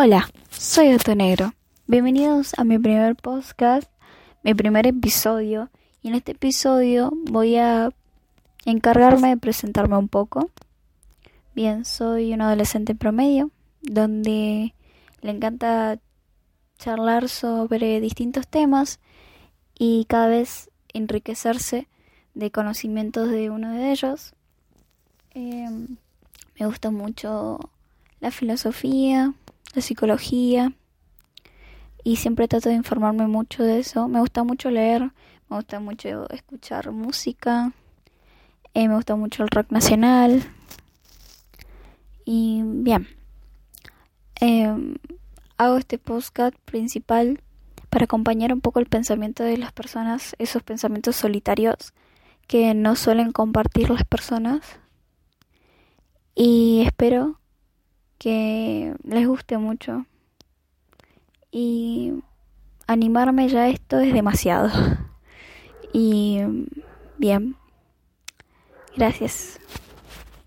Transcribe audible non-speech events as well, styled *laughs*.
Hola, soy Otto Negro. Bienvenidos a mi primer podcast, mi primer episodio. Y en este episodio voy a encargarme de presentarme un poco. Bien, soy un adolescente promedio, donde le encanta charlar sobre distintos temas y cada vez enriquecerse de conocimientos de uno de ellos. Em, me gusta mucho la filosofía, la psicología y siempre trato de informarme mucho de eso. Me gusta mucho leer, me gusta mucho escuchar música, eh, me gusta mucho el rock nacional y bien. Em, hago este podcast principal para acompañar un poco el pensamiento de las personas, esos pensamientos solitarios que no suelen compartir las personas. Y espero que les guste mucho. Y animarme ya esto es demasiado. *laughs* Y bien, gracias.